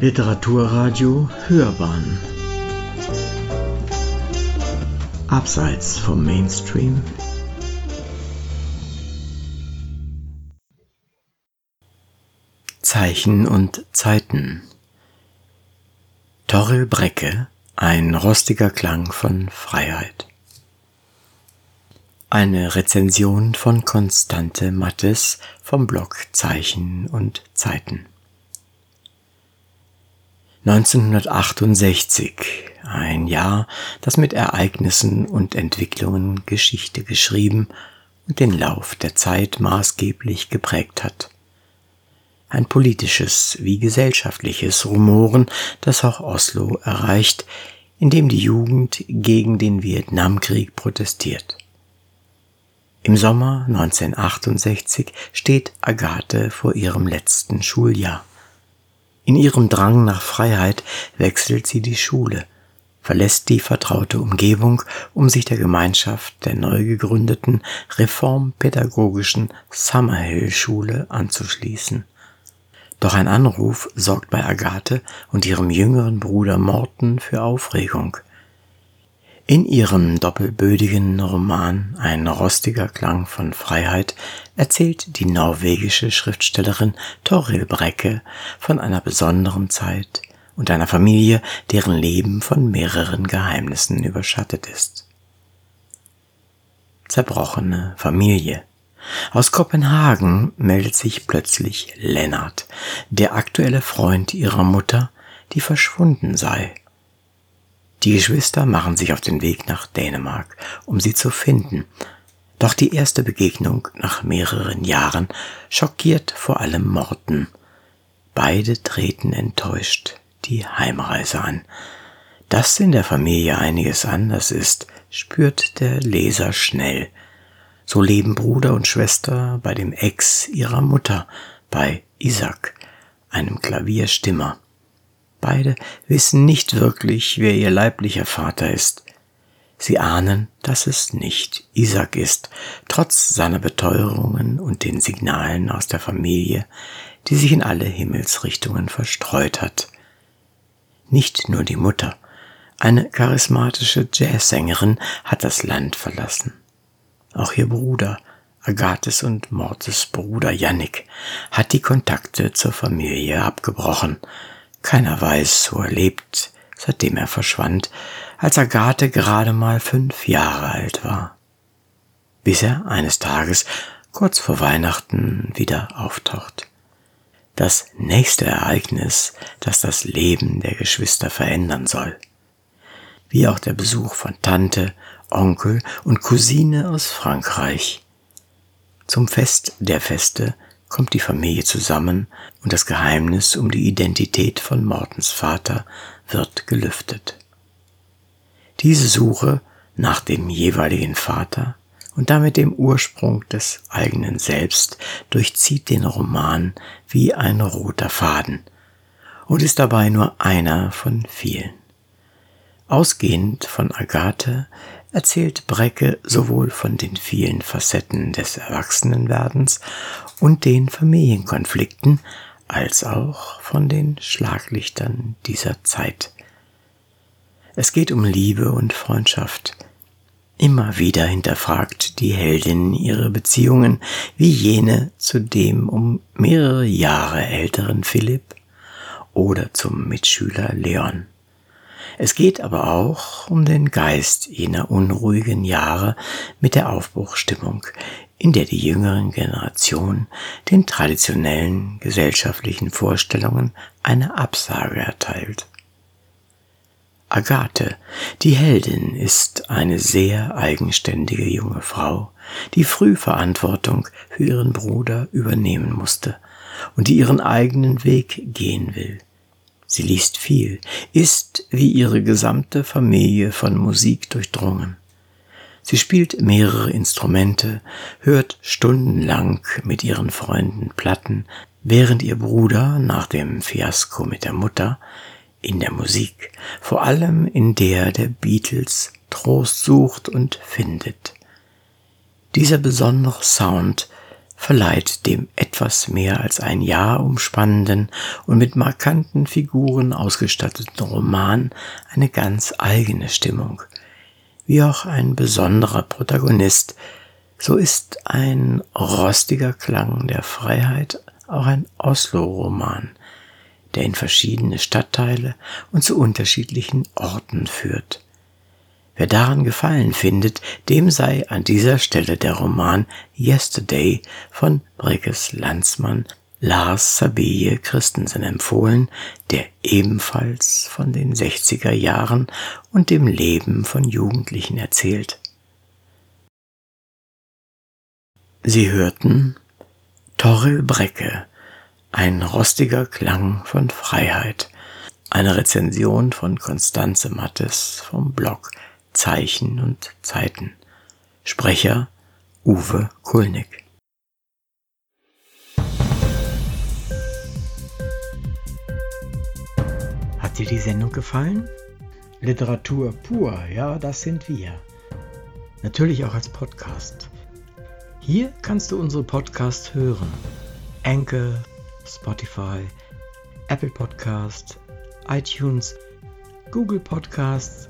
Literaturradio Hörbahn. Abseits vom Mainstream. Zeichen und Zeiten. Torrel Brecke Ein rostiger Klang von Freiheit. Eine Rezension von Konstante Mattes vom Blog Zeichen und Zeiten 1968, ein Jahr, das mit Ereignissen und Entwicklungen Geschichte geschrieben und den Lauf der Zeit maßgeblich geprägt hat. Ein politisches wie gesellschaftliches Rumoren, das auch Oslo erreicht, indem die Jugend gegen den Vietnamkrieg protestiert. Im Sommer 1968 steht Agathe vor ihrem letzten Schuljahr. In ihrem Drang nach Freiheit wechselt sie die Schule, verlässt die vertraute Umgebung, um sich der Gemeinschaft der neu gegründeten reformpädagogischen Summerhill Schule anzuschließen. Doch ein Anruf sorgt bei Agathe und ihrem jüngeren Bruder Morten für Aufregung. In ihrem doppelbödigen Roman Ein rostiger Klang von Freiheit erzählt die norwegische Schriftstellerin Toril Brecke von einer besonderen Zeit und einer Familie, deren Leben von mehreren Geheimnissen überschattet ist. Zerbrochene Familie. Aus Kopenhagen meldet sich plötzlich Lennart, der aktuelle Freund ihrer Mutter, die verschwunden sei die Geschwister machen sich auf den Weg nach Dänemark, um sie zu finden. Doch die erste Begegnung nach mehreren Jahren schockiert vor allem Morten. Beide treten enttäuscht die Heimreise an. Dass in der Familie einiges anders ist, spürt der Leser schnell. So leben Bruder und Schwester bei dem Ex ihrer Mutter, bei Isaac, einem Klavierstimmer. Beide wissen nicht wirklich, wer ihr leiblicher Vater ist. Sie ahnen, dass es nicht Isaac ist, trotz seiner Beteuerungen und den Signalen aus der Familie, die sich in alle Himmelsrichtungen verstreut hat. Nicht nur die Mutter, eine charismatische Jazzsängerin hat das Land verlassen. Auch ihr Bruder, Agathes und Mortes Bruder Yannick, hat die Kontakte zur Familie abgebrochen, keiner weiß, wo er lebt, seitdem er verschwand, als Agathe gerade mal fünf Jahre alt war. Bis er eines Tages kurz vor Weihnachten wieder auftaucht. Das nächste Ereignis, das das Leben der Geschwister verändern soll. Wie auch der Besuch von Tante, Onkel und Cousine aus Frankreich. Zum Fest der Feste kommt die Familie zusammen und das Geheimnis um die Identität von Mortens Vater wird gelüftet. Diese Suche nach dem jeweiligen Vater und damit dem Ursprung des eigenen Selbst durchzieht den Roman wie ein roter Faden und ist dabei nur einer von vielen. Ausgehend von Agathe erzählt Brecke sowohl von den vielen Facetten des Erwachsenenwerdens und den Familienkonflikten als auch von den Schlaglichtern dieser Zeit. Es geht um Liebe und Freundschaft. Immer wieder hinterfragt die Heldin ihre Beziehungen, wie jene zu dem um mehrere Jahre älteren Philipp oder zum Mitschüler Leon. Es geht aber auch um den Geist jener unruhigen Jahre mit der Aufbruchstimmung, in der die jüngeren Generation den traditionellen gesellschaftlichen Vorstellungen eine Absage erteilt. Agathe, die Heldin, ist eine sehr eigenständige junge Frau, die früh Verantwortung für ihren Bruder übernehmen musste und die ihren eigenen Weg gehen will. Sie liest viel, ist wie ihre gesamte Familie von Musik durchdrungen. Sie spielt mehrere Instrumente, hört stundenlang mit ihren Freunden Platten, während ihr Bruder nach dem Fiasko mit der Mutter in der Musik, vor allem in der der Beatles, Trost sucht und findet. Dieser besondere Sound verleiht dem etwas mehr als ein Jahr umspannenden und mit markanten Figuren ausgestatteten Roman eine ganz eigene Stimmung. Wie auch ein besonderer Protagonist, so ist ein rostiger Klang der Freiheit auch ein Oslo-Roman, der in verschiedene Stadtteile und zu unterschiedlichen Orten führt. Wer daran Gefallen findet, dem sei an dieser Stelle der Roman Yesterday von Breckes Landsmann Lars Sabeye Christensen empfohlen, der ebenfalls von den 60er Jahren und dem Leben von Jugendlichen erzählt. Sie hörten Torrel Brecke, ein rostiger Klang von Freiheit, eine Rezension von Konstanze Mattes vom Blog Zeichen und Zeiten. Sprecher Uwe Kulnig. Hat dir die Sendung gefallen? Literatur pur, ja, das sind wir. Natürlich auch als Podcast. Hier kannst du unsere Podcasts hören. Anchor, Spotify, Apple Podcast, iTunes, Google Podcasts